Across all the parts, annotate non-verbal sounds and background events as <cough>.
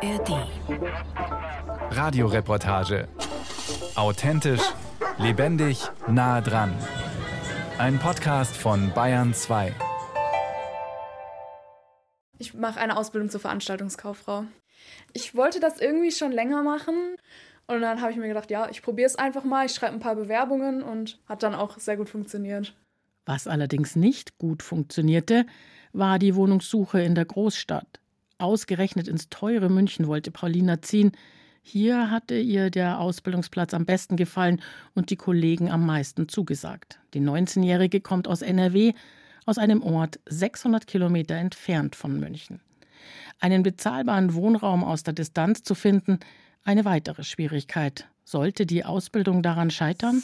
ARD. Radioreportage. Authentisch, lebendig, nah dran. Ein Podcast von Bayern 2. Ich mache eine Ausbildung zur Veranstaltungskauffrau. Ich wollte das irgendwie schon länger machen. Und dann habe ich mir gedacht, ja, ich probiere es einfach mal. Ich schreibe ein paar Bewerbungen und hat dann auch sehr gut funktioniert. Was allerdings nicht gut funktionierte, war die Wohnungssuche in der Großstadt. Ausgerechnet ins teure München wollte Paulina ziehen. Hier hatte ihr der Ausbildungsplatz am besten gefallen und die Kollegen am meisten zugesagt. Die 19-Jährige kommt aus NRW, aus einem Ort 600 Kilometer entfernt von München. Einen bezahlbaren Wohnraum aus der Distanz zu finden, eine weitere Schwierigkeit. Sollte die Ausbildung daran scheitern?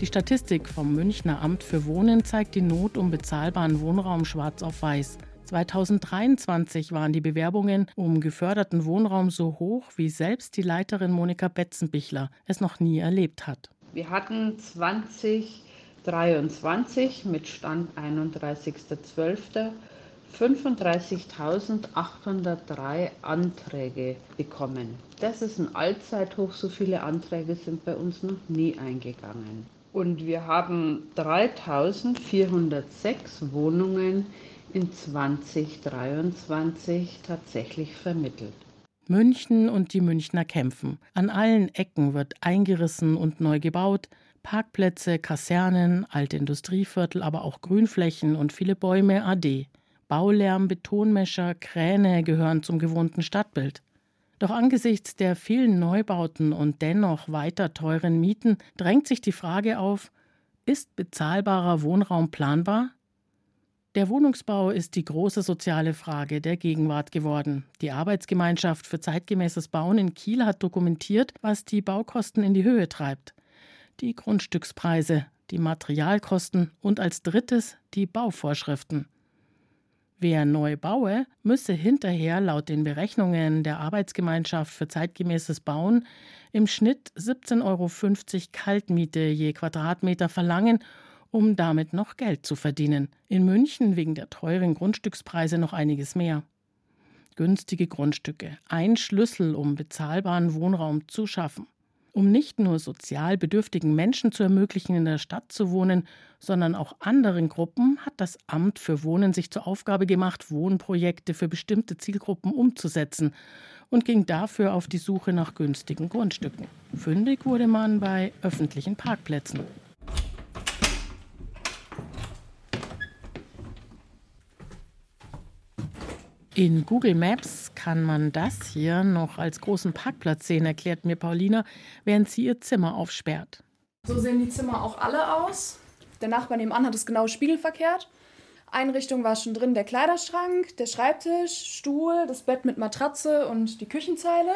Die Statistik vom Münchner Amt für Wohnen zeigt die Not um bezahlbaren Wohnraum schwarz auf weiß. 2023 waren die Bewerbungen um geförderten Wohnraum so hoch, wie selbst die Leiterin Monika Betzenbichler es noch nie erlebt hat. Wir hatten 2023 mit Stand 31.12. 35.803 Anträge bekommen. Das ist ein Allzeithoch. So viele Anträge sind bei uns noch nie eingegangen. Und wir haben 3406 Wohnungen in 2023 tatsächlich vermittelt. München und die Münchner kämpfen. An allen Ecken wird eingerissen und neu gebaut. Parkplätze, Kasernen, alte Industrieviertel, aber auch Grünflächen und viele Bäume AD. Baulärm, Betonmescher, Kräne gehören zum gewohnten Stadtbild. Doch angesichts der vielen Neubauten und dennoch weiter teuren Mieten drängt sich die Frage auf, ist bezahlbarer Wohnraum planbar? Der Wohnungsbau ist die große soziale Frage der Gegenwart geworden. Die Arbeitsgemeinschaft für zeitgemäßes Bauen in Kiel hat dokumentiert, was die Baukosten in die Höhe treibt. Die Grundstückspreise, die Materialkosten und als drittes die Bauvorschriften. Wer neu baue, müsse hinterher laut den Berechnungen der Arbeitsgemeinschaft für zeitgemäßes Bauen im Schnitt 17,50 Euro Kaltmiete je Quadratmeter verlangen, um damit noch Geld zu verdienen. In München wegen der teuren Grundstückspreise noch einiges mehr. Günstige Grundstücke, ein Schlüssel, um bezahlbaren Wohnraum zu schaffen um nicht nur sozial bedürftigen Menschen zu ermöglichen, in der Stadt zu wohnen, sondern auch anderen Gruppen hat das Amt für Wohnen sich zur Aufgabe gemacht, Wohnprojekte für bestimmte Zielgruppen umzusetzen und ging dafür auf die Suche nach günstigen Grundstücken. Fündig wurde man bei öffentlichen Parkplätzen. In Google Maps kann man das hier noch als großen Parkplatz sehen, erklärt mir Paulina, während sie ihr Zimmer aufsperrt. So sehen die Zimmer auch alle aus. Der Nachbar nebenan hat es genau spiegelverkehrt. Einrichtung war schon drin der Kleiderschrank, der Schreibtisch, Stuhl, das Bett mit Matratze und die Küchenzeile.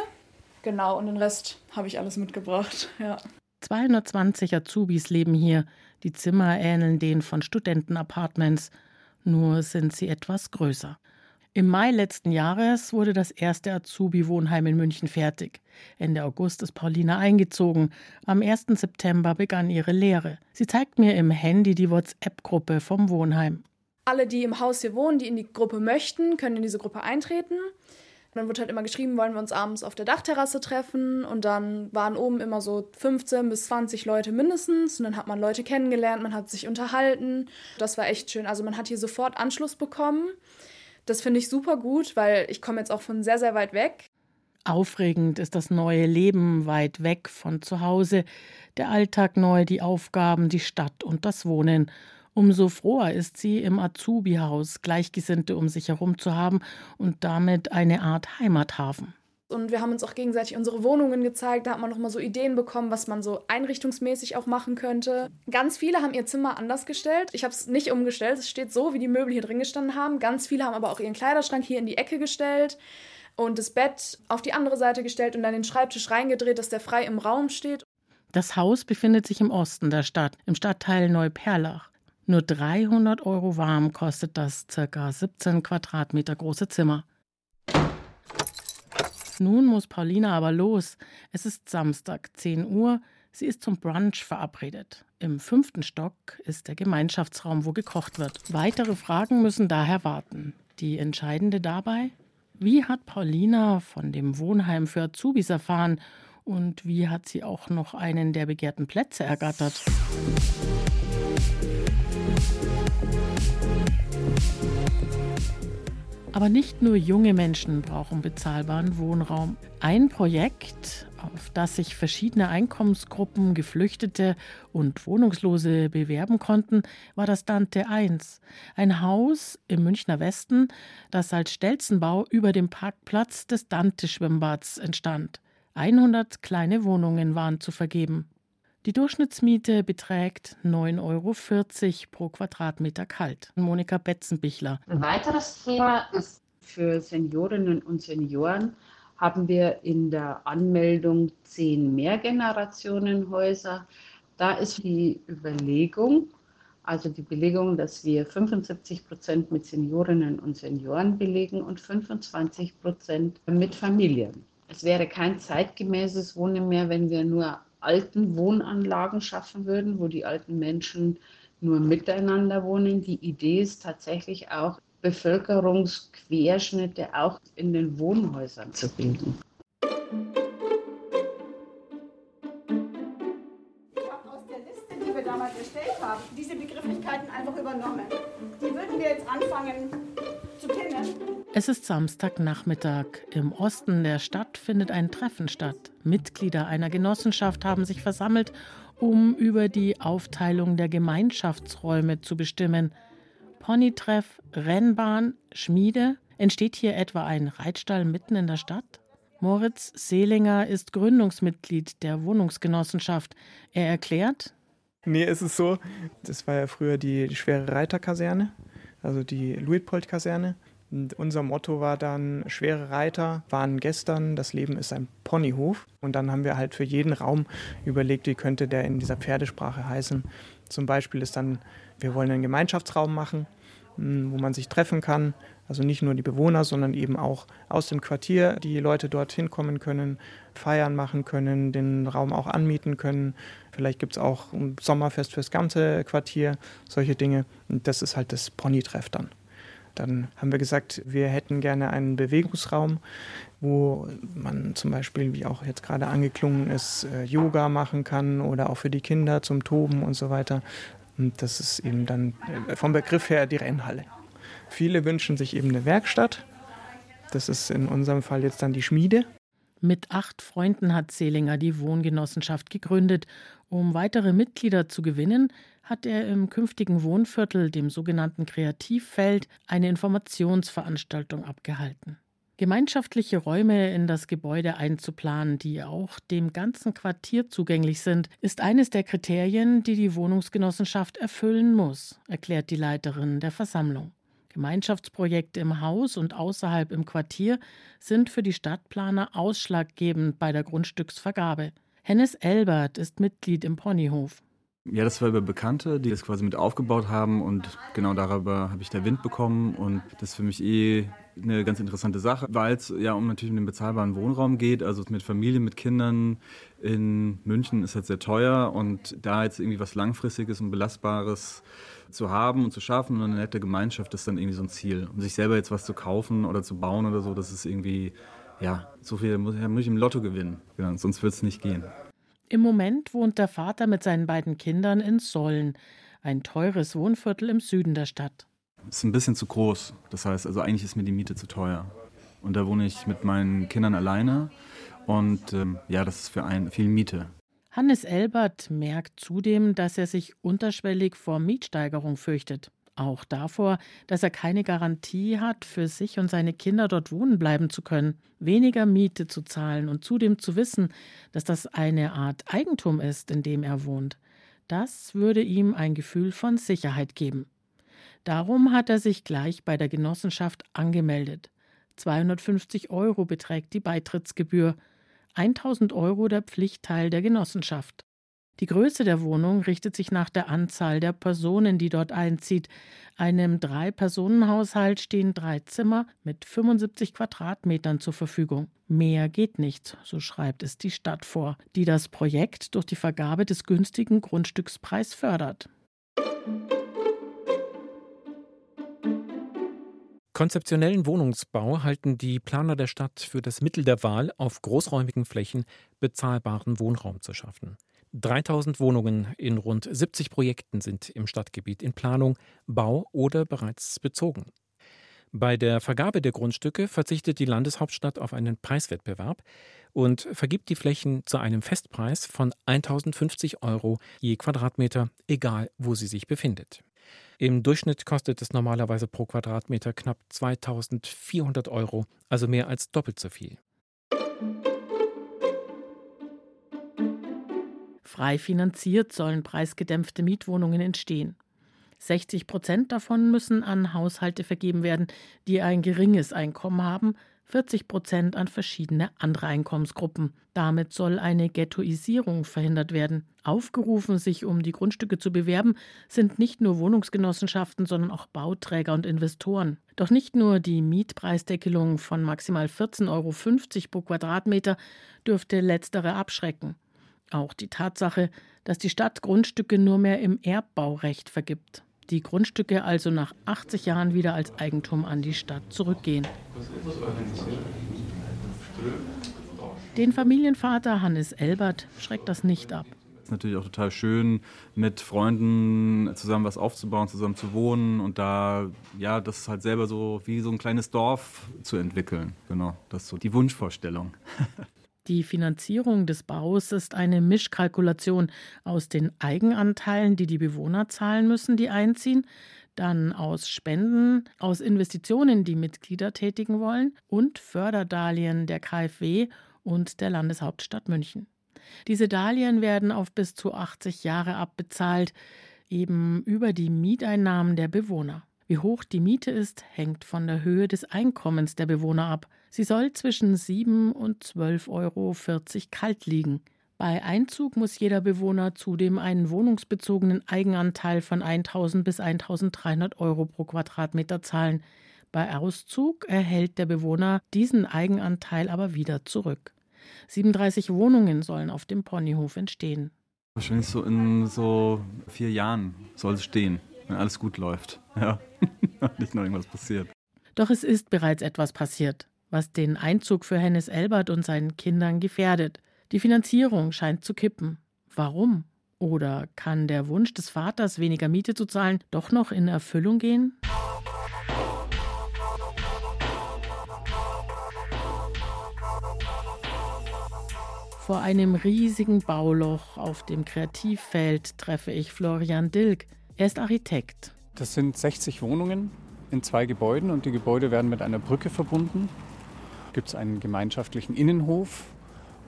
Genau, und den Rest habe ich alles mitgebracht, <laughs> ja. 220 Azubis leben hier. Die Zimmer ähneln denen von Studentenapartments, nur sind sie etwas größer. Im Mai letzten Jahres wurde das erste Azubi-Wohnheim in München fertig. Ende August ist Paulina eingezogen. Am 1. September begann ihre Lehre. Sie zeigt mir im Handy die WhatsApp-Gruppe vom Wohnheim. Alle, die im Haus hier wohnen, die in die Gruppe möchten, können in diese Gruppe eintreten. Dann wird halt immer geschrieben, wollen wir uns abends auf der Dachterrasse treffen. Und dann waren oben immer so 15 bis 20 Leute mindestens. Und dann hat man Leute kennengelernt, man hat sich unterhalten. Das war echt schön. Also man hat hier sofort Anschluss bekommen. Das finde ich super gut, weil ich komme jetzt auch von sehr, sehr weit weg. Aufregend ist das neue Leben weit weg von zu Hause, der Alltag neu, die Aufgaben, die Stadt und das Wohnen. Umso froher ist sie, im Azubi-Haus Gleichgesinnte um sich herum zu haben und damit eine Art Heimathafen. Und wir haben uns auch gegenseitig unsere Wohnungen gezeigt. Da hat man nochmal so Ideen bekommen, was man so einrichtungsmäßig auch machen könnte. Ganz viele haben ihr Zimmer anders gestellt. Ich habe es nicht umgestellt. Es steht so, wie die Möbel hier drin gestanden haben. Ganz viele haben aber auch ihren Kleiderschrank hier in die Ecke gestellt und das Bett auf die andere Seite gestellt und dann den Schreibtisch reingedreht, dass der frei im Raum steht. Das Haus befindet sich im Osten der Stadt, im Stadtteil Neuperlach. Nur 300 Euro warm kostet das ca. 17 Quadratmeter große Zimmer. Nun muss Paulina aber los. Es ist Samstag, 10 Uhr. Sie ist zum Brunch verabredet. Im fünften Stock ist der Gemeinschaftsraum, wo gekocht wird. Weitere Fragen müssen daher warten. Die entscheidende dabei? Wie hat Paulina von dem Wohnheim für Azubis erfahren und wie hat sie auch noch einen der begehrten Plätze ergattert? Aber nicht nur junge Menschen brauchen bezahlbaren Wohnraum. Ein Projekt, auf das sich verschiedene Einkommensgruppen, Geflüchtete und Wohnungslose bewerben konnten, war das Dante 1. Ein Haus im Münchner Westen, das als Stelzenbau über dem Parkplatz des Dante-Schwimmbads entstand. 100 kleine Wohnungen waren zu vergeben. Die Durchschnittsmiete beträgt 9,40 Euro pro Quadratmeter kalt. Monika Betzenbichler. Ein weiteres Thema ist für Seniorinnen und Senioren haben wir in der Anmeldung zehn Mehrgenerationenhäuser. Da ist die Überlegung, also die Belegung, dass wir 75 Prozent mit Seniorinnen und Senioren belegen und 25 Prozent mit Familien. Es wäre kein zeitgemäßes Wohnen mehr, wenn wir nur alten Wohnanlagen schaffen würden, wo die alten Menschen nur miteinander wohnen. Die Idee ist tatsächlich auch, Bevölkerungsquerschnitte auch in den Wohnhäusern zu bilden. Ich habe aus der Liste, die wir damals erstellt haben, diese Begrifflichkeiten einfach übernommen. Die würden wir jetzt anfangen zu kennen. Es ist Samstagnachmittag. Im Osten der Stadt findet ein Treffen statt. Mitglieder einer Genossenschaft haben sich versammelt, um über die Aufteilung der Gemeinschaftsräume zu bestimmen. Ponytreff, Rennbahn, Schmiede. Entsteht hier etwa ein Reitstall mitten in der Stadt? Moritz Seelinger ist Gründungsmitglied der Wohnungsgenossenschaft. Er erklärt: Nee, es ist so, das war ja früher die, schwere Reiterkaserne, also die Luitpold-Kaserne. Und unser Motto war dann, schwere Reiter waren gestern, das Leben ist ein Ponyhof. Und dann haben wir halt für jeden Raum überlegt, wie könnte der in dieser Pferdesprache heißen. Zum Beispiel ist dann, wir wollen einen Gemeinschaftsraum machen, hm, wo man sich treffen kann. Also nicht nur die Bewohner, sondern eben auch aus dem Quartier die Leute dorthin kommen können, feiern machen können, den Raum auch anmieten können. Vielleicht gibt es auch ein Sommerfest fürs ganze Quartier, solche Dinge. Und das ist halt das Ponytreff dann. Dann haben wir gesagt, wir hätten gerne einen Bewegungsraum, wo man zum Beispiel, wie auch jetzt gerade angeklungen ist, äh, Yoga machen kann oder auch für die Kinder zum Toben und so weiter. Und das ist eben dann äh, vom Begriff her die Rennhalle. Viele wünschen sich eben eine Werkstatt. Das ist in unserem Fall jetzt dann die Schmiede. Mit acht Freunden hat Seelinger die Wohngenossenschaft gegründet. Um weitere Mitglieder zu gewinnen, hat er im künftigen Wohnviertel, dem sogenannten Kreativfeld, eine Informationsveranstaltung abgehalten. Gemeinschaftliche Räume in das Gebäude einzuplanen, die auch dem ganzen Quartier zugänglich sind, ist eines der Kriterien, die die Wohnungsgenossenschaft erfüllen muss, erklärt die Leiterin der Versammlung. Gemeinschaftsprojekte im Haus und außerhalb im Quartier sind für die Stadtplaner ausschlaggebend bei der Grundstücksvergabe. Hennes Elbert ist Mitglied im Ponyhof. Ja, das war über Bekannte, die das quasi mit aufgebaut haben und genau darüber habe ich der Wind bekommen und das ist für mich eh eine ganz interessante Sache, weil es ja um natürlich um den bezahlbaren Wohnraum geht, also mit Familien, mit Kindern in München ist halt sehr teuer und da jetzt irgendwie was langfristiges und belastbares zu haben und zu schaffen und eine nette Gemeinschaft ist dann irgendwie so ein Ziel. Und sich selber jetzt was zu kaufen oder zu bauen oder so, das ist irgendwie, ja, so viel muss, muss ich im Lotto gewinnen. Genau, sonst wird es nicht gehen. Im Moment wohnt der Vater mit seinen beiden Kindern in Sollen, ein teures Wohnviertel im Süden der Stadt. Ist ein bisschen zu groß. Das heißt, also eigentlich ist mir die Miete zu teuer. Und da wohne ich mit meinen Kindern alleine. Und ähm, ja, das ist für einen viel Miete. Hannes Elbert merkt zudem, dass er sich unterschwellig vor Mietsteigerung fürchtet. Auch davor, dass er keine Garantie hat, für sich und seine Kinder dort wohnen bleiben zu können, weniger Miete zu zahlen und zudem zu wissen, dass das eine Art Eigentum ist, in dem er wohnt. Das würde ihm ein Gefühl von Sicherheit geben. Darum hat er sich gleich bei der Genossenschaft angemeldet. 250 Euro beträgt die Beitrittsgebühr, 1000 Euro der Pflichtteil der Genossenschaft. Die Größe der Wohnung richtet sich nach der Anzahl der Personen, die dort einzieht. Einem Drei-Personen-Haushalt stehen drei Zimmer mit 75 Quadratmetern zur Verfügung. Mehr geht nicht, so schreibt es die Stadt vor, die das Projekt durch die Vergabe des günstigen Grundstückspreis fördert. Konzeptionellen Wohnungsbau halten die Planer der Stadt für das Mittel der Wahl, auf großräumigen Flächen bezahlbaren Wohnraum zu schaffen. 3000 Wohnungen in rund 70 Projekten sind im Stadtgebiet in Planung, Bau oder bereits bezogen. Bei der Vergabe der Grundstücke verzichtet die Landeshauptstadt auf einen Preiswettbewerb und vergibt die Flächen zu einem Festpreis von 1050 Euro je Quadratmeter, egal wo sie sich befindet. Im Durchschnitt kostet es normalerweise pro Quadratmeter knapp 2400 Euro, also mehr als doppelt so viel. Frei finanziert sollen preisgedämpfte Mietwohnungen entstehen. 60 Prozent davon müssen an Haushalte vergeben werden, die ein geringes Einkommen haben, 40 Prozent an verschiedene andere Einkommensgruppen. Damit soll eine Ghettoisierung verhindert werden. Aufgerufen, sich um die Grundstücke zu bewerben, sind nicht nur Wohnungsgenossenschaften, sondern auch Bauträger und Investoren. Doch nicht nur die Mietpreisdeckelung von maximal 14,50 Euro pro Quadratmeter dürfte letztere abschrecken. Auch die Tatsache, dass die Stadt Grundstücke nur mehr im Erbbaurecht vergibt. Die Grundstücke also nach 80 Jahren wieder als Eigentum an die Stadt zurückgehen. Den Familienvater Hannes Elbert schreckt das nicht ab. Es ist natürlich auch total schön, mit Freunden zusammen was aufzubauen, zusammen zu wohnen und da, ja, das halt selber so wie so ein kleines Dorf zu entwickeln. Genau, das ist so die Wunschvorstellung. <laughs> Die Finanzierung des Baus ist eine Mischkalkulation aus den Eigenanteilen, die die Bewohner zahlen müssen, die einziehen, dann aus Spenden, aus Investitionen, die Mitglieder tätigen wollen und Förderdarlehen der KfW und der Landeshauptstadt München. Diese Darlehen werden auf bis zu 80 Jahre abbezahlt, eben über die Mieteinnahmen der Bewohner. Wie hoch die Miete ist, hängt von der Höhe des Einkommens der Bewohner ab. Sie soll zwischen 7 und 12,40 Euro kalt liegen. Bei Einzug muss jeder Bewohner zudem einen wohnungsbezogenen Eigenanteil von 1000 bis 1300 Euro pro Quadratmeter zahlen. Bei Auszug erhält der Bewohner diesen Eigenanteil aber wieder zurück. 37 Wohnungen sollen auf dem Ponyhof entstehen. Wahrscheinlich so in so vier Jahren soll es stehen, wenn alles gut läuft. <laughs> Ja, nicht noch irgendwas passiert. Doch es ist bereits etwas passiert was den Einzug für Hennes Elbert und seinen Kindern gefährdet. Die Finanzierung scheint zu kippen. Warum? Oder kann der Wunsch des Vaters, weniger Miete zu zahlen, doch noch in Erfüllung gehen? Vor einem riesigen Bauloch auf dem Kreativfeld treffe ich Florian Dilk. Er ist Architekt. Das sind 60 Wohnungen in zwei Gebäuden und die Gebäude werden mit einer Brücke verbunden gibt es einen gemeinschaftlichen Innenhof.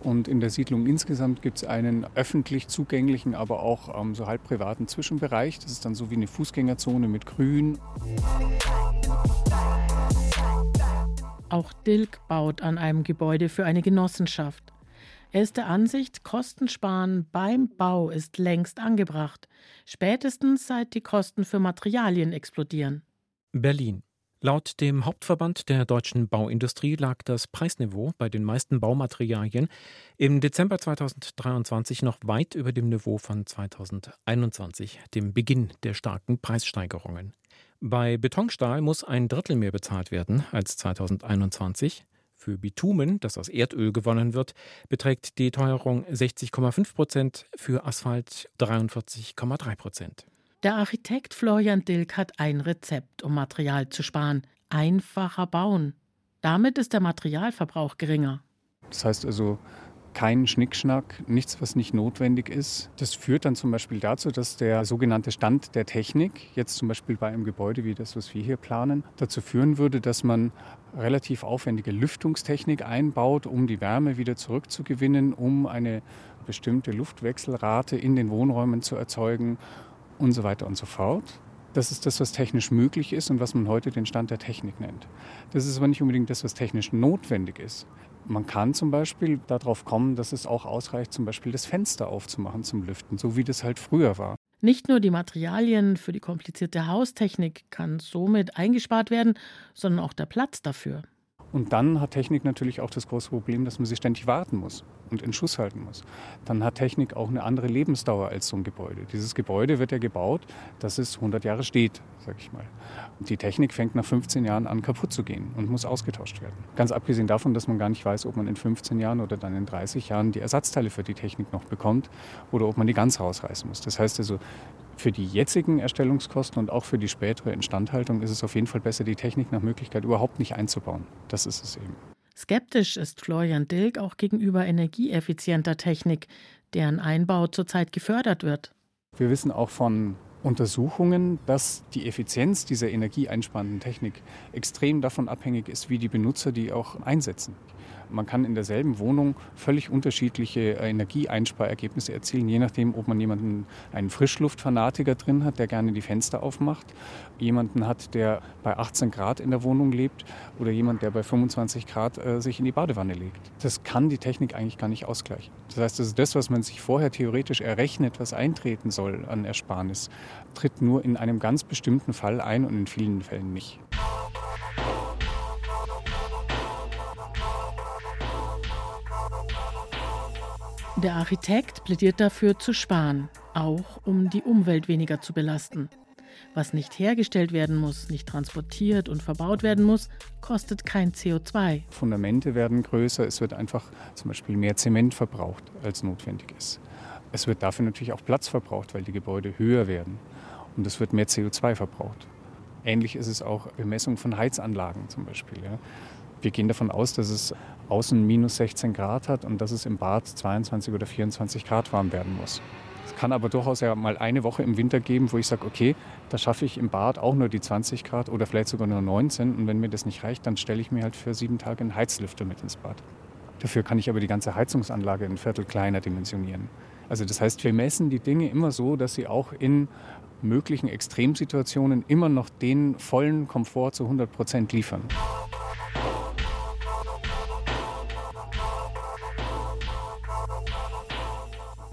Und in der Siedlung insgesamt gibt es einen öffentlich zugänglichen, aber auch ähm, so halb privaten Zwischenbereich. Das ist dann so wie eine Fußgängerzone mit Grün. Auch Dilk baut an einem Gebäude für eine Genossenschaft. Er ist der Ansicht, Kostensparen beim Bau ist längst angebracht, spätestens seit die Kosten für Materialien explodieren. Berlin. Laut dem Hauptverband der deutschen Bauindustrie lag das Preisniveau bei den meisten Baumaterialien im Dezember 2023 noch weit über dem Niveau von 2021, dem Beginn der starken Preissteigerungen. Bei Betonstahl muss ein Drittel mehr bezahlt werden als 2021. Für Bitumen, das aus Erdöl gewonnen wird, beträgt die Teuerung 60,5 Prozent, für Asphalt 43,3 Prozent. Der Architekt Florian Dilk hat ein Rezept, um Material zu sparen. Einfacher bauen. Damit ist der Materialverbrauch geringer. Das heißt also, kein Schnickschnack, nichts, was nicht notwendig ist. Das führt dann zum Beispiel dazu, dass der sogenannte Stand der Technik, jetzt zum Beispiel bei einem Gebäude wie das, was wir hier planen, dazu führen würde, dass man relativ aufwendige Lüftungstechnik einbaut, um die Wärme wieder zurückzugewinnen, um eine bestimmte Luftwechselrate in den Wohnräumen zu erzeugen und so weiter und so fort. Das ist das, was technisch möglich ist und was man heute den Stand der Technik nennt. Das ist aber nicht unbedingt das, was technisch notwendig ist. Man kann zum Beispiel darauf kommen, dass es auch ausreicht, zum Beispiel das Fenster aufzumachen zum Lüften, so wie das halt früher war. Nicht nur die Materialien für die komplizierte Haustechnik kann somit eingespart werden, sondern auch der Platz dafür. Und dann hat Technik natürlich auch das große Problem, dass man sie ständig warten muss und in Schuss halten muss. Dann hat Technik auch eine andere Lebensdauer als so ein Gebäude. Dieses Gebäude wird ja gebaut, dass es 100 Jahre steht, sag ich mal. Und die Technik fängt nach 15 Jahren an kaputt zu gehen und muss ausgetauscht werden. Ganz abgesehen davon, dass man gar nicht weiß, ob man in 15 Jahren oder dann in 30 Jahren die Ersatzteile für die Technik noch bekommt oder ob man die ganz rausreißen muss. Das heißt also, für die jetzigen Erstellungskosten und auch für die spätere Instandhaltung ist es auf jeden Fall besser, die Technik nach Möglichkeit überhaupt nicht einzubauen. Das ist es eben. Skeptisch ist Florian Dilk auch gegenüber energieeffizienter Technik, deren Einbau zurzeit gefördert wird. Wir wissen auch von Untersuchungen, dass die Effizienz dieser energieeinsparenden Technik extrem davon abhängig ist, wie die Benutzer die auch einsetzen. Man kann in derselben Wohnung völlig unterschiedliche Energieeinsparergebnisse erzielen, je nachdem, ob man jemanden, einen Frischluftfanatiker drin hat, der gerne die Fenster aufmacht, jemanden hat, der bei 18 Grad in der Wohnung lebt oder jemand, der bei 25 Grad äh, sich in die Badewanne legt. Das kann die Technik eigentlich gar nicht ausgleichen. Das heißt, ist das, was man sich vorher theoretisch errechnet, was eintreten soll an Ersparnis, tritt nur in einem ganz bestimmten Fall ein und in vielen Fällen nicht. Der Architekt plädiert dafür zu sparen, auch um die Umwelt weniger zu belasten. Was nicht hergestellt werden muss, nicht transportiert und verbaut werden muss, kostet kein CO2. Fundamente werden größer, es wird einfach zum Beispiel mehr Zement verbraucht, als notwendig ist. Es wird dafür natürlich auch Platz verbraucht, weil die Gebäude höher werden und es wird mehr CO2 verbraucht. Ähnlich ist es auch Bemessung von Heizanlagen zum Beispiel. Ja. Wir gehen davon aus, dass es außen minus 16 Grad hat und dass es im Bad 22 oder 24 Grad warm werden muss. Es kann aber durchaus ja mal eine Woche im Winter geben, wo ich sage, okay, da schaffe ich im Bad auch nur die 20 Grad oder vielleicht sogar nur 19. Und wenn mir das nicht reicht, dann stelle ich mir halt für sieben Tage einen Heizlüfter mit ins Bad. Dafür kann ich aber die ganze Heizungsanlage ein Viertel kleiner dimensionieren. Also das heißt, wir messen die Dinge immer so, dass sie auch in möglichen Extremsituationen immer noch den vollen Komfort zu 100 Prozent liefern.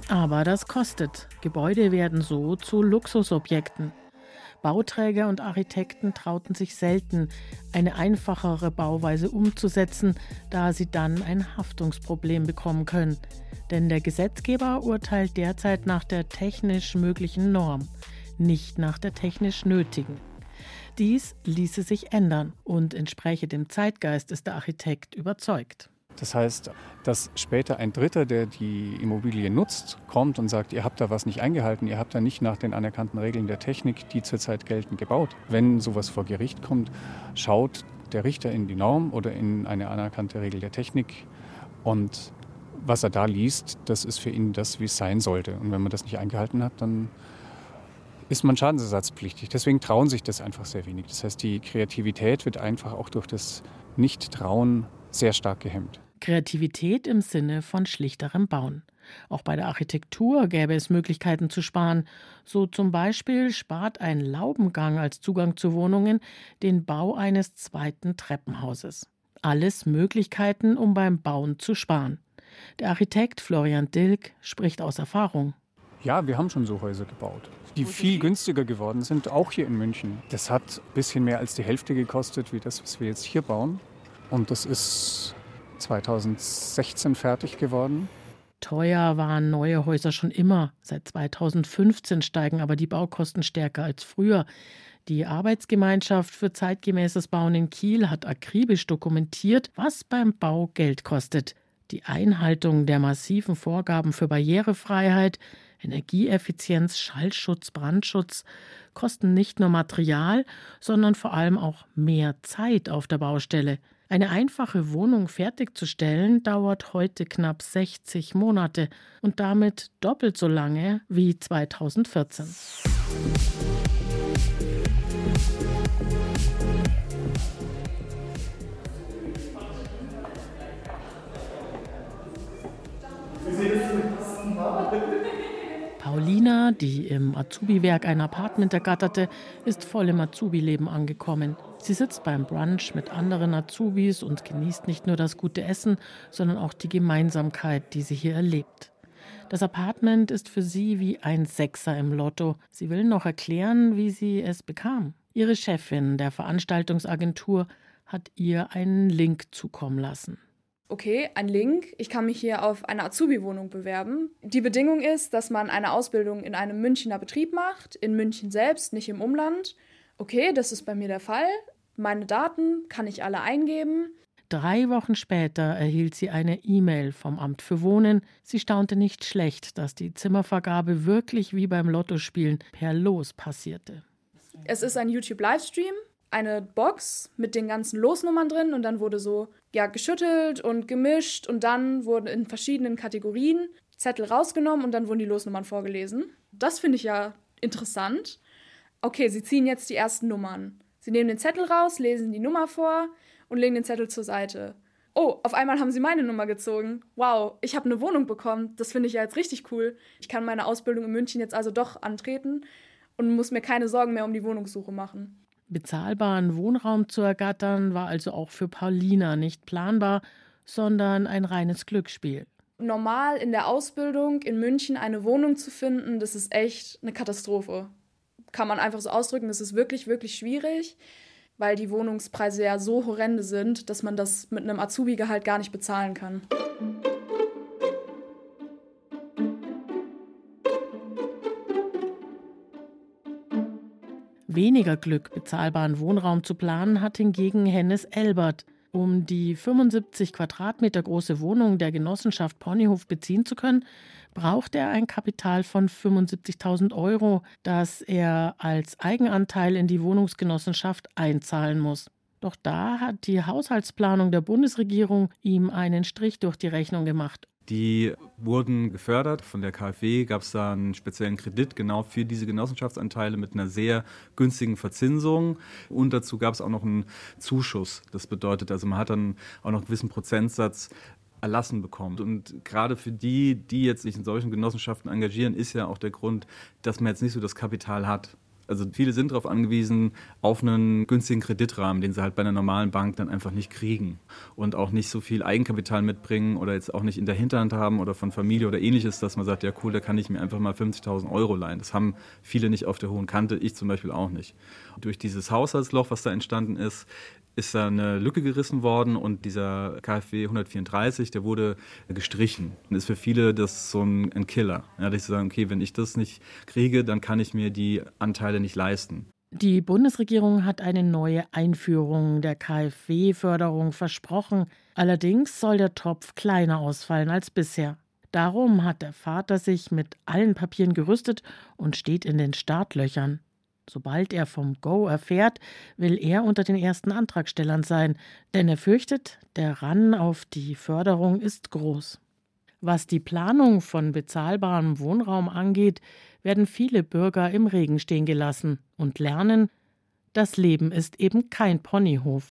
Aber das kostet. Gebäude werden so zu Luxusobjekten. Bauträger und Architekten trauten sich selten, eine einfachere Bauweise umzusetzen, da sie dann ein Haftungsproblem bekommen können. Denn der Gesetzgeber urteilt derzeit nach der technisch möglichen Norm, nicht nach der technisch nötigen. Dies ließe sich ändern und entspräche dem Zeitgeist, ist der Architekt überzeugt. Das heißt, dass später ein Dritter, der die Immobilie nutzt, kommt und sagt, ihr habt da was nicht eingehalten, ihr habt da nicht nach den anerkannten Regeln der Technik, die zurzeit gelten, gebaut. Wenn sowas vor Gericht kommt, schaut der Richter in die Norm oder in eine anerkannte Regel der Technik und was er da liest, das ist für ihn das, wie es sein sollte. Und wenn man das nicht eingehalten hat, dann ist man schadensersatzpflichtig. Deswegen trauen sich das einfach sehr wenig. Das heißt, die Kreativität wird einfach auch durch das Nicht-Trauen sehr stark gehemmt. Kreativität im Sinne von schlichterem Bauen. Auch bei der Architektur gäbe es Möglichkeiten zu sparen. So zum Beispiel spart ein Laubengang als Zugang zu Wohnungen den Bau eines zweiten Treppenhauses. Alles Möglichkeiten, um beim Bauen zu sparen. Der Architekt Florian Dilk spricht aus Erfahrung. Ja, wir haben schon so Häuser gebaut, die viel günstiger geworden sind, auch hier in München. Das hat ein bisschen mehr als die Hälfte gekostet, wie das, was wir jetzt hier bauen. Und das ist 2016 fertig geworden. Teuer waren neue Häuser schon immer. Seit 2015 steigen aber die Baukosten stärker als früher. Die Arbeitsgemeinschaft für zeitgemäßes Bauen in Kiel hat akribisch dokumentiert, was beim Bau Geld kostet. Die Einhaltung der massiven Vorgaben für Barrierefreiheit, Energieeffizienz, Schallschutz, Brandschutz kosten nicht nur Material, sondern vor allem auch mehr Zeit auf der Baustelle. Eine einfache Wohnung fertigzustellen dauert heute knapp 60 Monate und damit doppelt so lange wie 2014. Paulina, die im Azubi-Werk ein Apartment ergatterte, ist voll im Azubi-Leben angekommen. Sie sitzt beim Brunch mit anderen Azubis und genießt nicht nur das gute Essen, sondern auch die Gemeinsamkeit, die sie hier erlebt. Das Apartment ist für sie wie ein Sechser im Lotto. Sie will noch erklären, wie sie es bekam. Ihre Chefin der Veranstaltungsagentur hat ihr einen Link zukommen lassen. Okay, ein Link. Ich kann mich hier auf eine Azubi-Wohnung bewerben. Die Bedingung ist, dass man eine Ausbildung in einem Münchner Betrieb macht, in München selbst, nicht im Umland. Okay, das ist bei mir der Fall. Meine Daten kann ich alle eingeben. Drei Wochen später erhielt sie eine E-Mail vom Amt für Wohnen. Sie staunte nicht schlecht, dass die Zimmervergabe wirklich wie beim Lottospielen per Los passierte. Es ist ein YouTube-Livestream, eine Box mit den ganzen Losnummern drin und dann wurde so ja geschüttelt und gemischt und dann wurden in verschiedenen Kategorien Zettel rausgenommen und dann wurden die Losnummern vorgelesen. Das finde ich ja interessant. Okay, sie ziehen jetzt die ersten Nummern. Sie nehmen den Zettel raus, lesen die Nummer vor, und legen den Zettel zur Seite. Oh, auf einmal haben sie meine Nummer gezogen. Wow, ich habe eine Wohnung bekommen. Das finde ich ja jetzt richtig cool. Ich kann meine Ausbildung in München jetzt also doch antreten und muss mir keine Sorgen mehr um die Wohnungssuche machen. Bezahlbaren Wohnraum zu ergattern war also auch für Paulina nicht planbar, sondern ein reines Glücksspiel. Normal in der Ausbildung in München eine Wohnung zu finden, das ist echt eine Katastrophe. Kann man einfach so ausdrücken, das ist wirklich, wirklich schwierig weil die Wohnungspreise ja so horrende sind, dass man das mit einem Azubi-Gehalt gar nicht bezahlen kann. Weniger Glück, bezahlbaren Wohnraum zu planen, hat hingegen Hennes Elbert. Um die 75 Quadratmeter große Wohnung der Genossenschaft Ponyhof beziehen zu können, braucht er ein Kapital von 75.000 Euro, das er als Eigenanteil in die Wohnungsgenossenschaft einzahlen muss. Doch da hat die Haushaltsplanung der Bundesregierung ihm einen Strich durch die Rechnung gemacht. Die wurden gefördert. Von der KfW gab es da einen speziellen Kredit genau für diese Genossenschaftsanteile mit einer sehr günstigen Verzinsung. Und dazu gab es auch noch einen Zuschuss. Das bedeutet also, man hat dann auch noch einen gewissen Prozentsatz erlassen bekommt. Und gerade für die, die jetzt sich in solchen Genossenschaften engagieren, ist ja auch der Grund, dass man jetzt nicht so das Kapital hat. Also viele sind darauf angewiesen, auf einen günstigen Kreditrahmen, den sie halt bei einer normalen Bank dann einfach nicht kriegen und auch nicht so viel Eigenkapital mitbringen oder jetzt auch nicht in der Hinterhand haben oder von Familie oder ähnliches, dass man sagt, ja cool, da kann ich mir einfach mal 50.000 Euro leihen. Das haben viele nicht auf der hohen Kante, ich zum Beispiel auch nicht. Durch dieses Haushaltsloch, was da entstanden ist, ist da eine Lücke gerissen worden und dieser KfW 134, der wurde gestrichen. Und ist für viele das so ein, ein Killer. Ja, dass sie sagen, okay, wenn ich das nicht kriege, dann kann ich mir die Anteile nicht leisten. Die Bundesregierung hat eine neue Einführung der KfW-Förderung versprochen. Allerdings soll der Topf kleiner ausfallen als bisher. Darum hat der Vater sich mit allen Papieren gerüstet und steht in den Startlöchern. Sobald er vom Go erfährt, will er unter den ersten Antragstellern sein, denn er fürchtet, der Ran auf die Förderung ist groß. Was die Planung von bezahlbarem Wohnraum angeht, werden viele Bürger im Regen stehen gelassen und lernen, das Leben ist eben kein Ponyhof.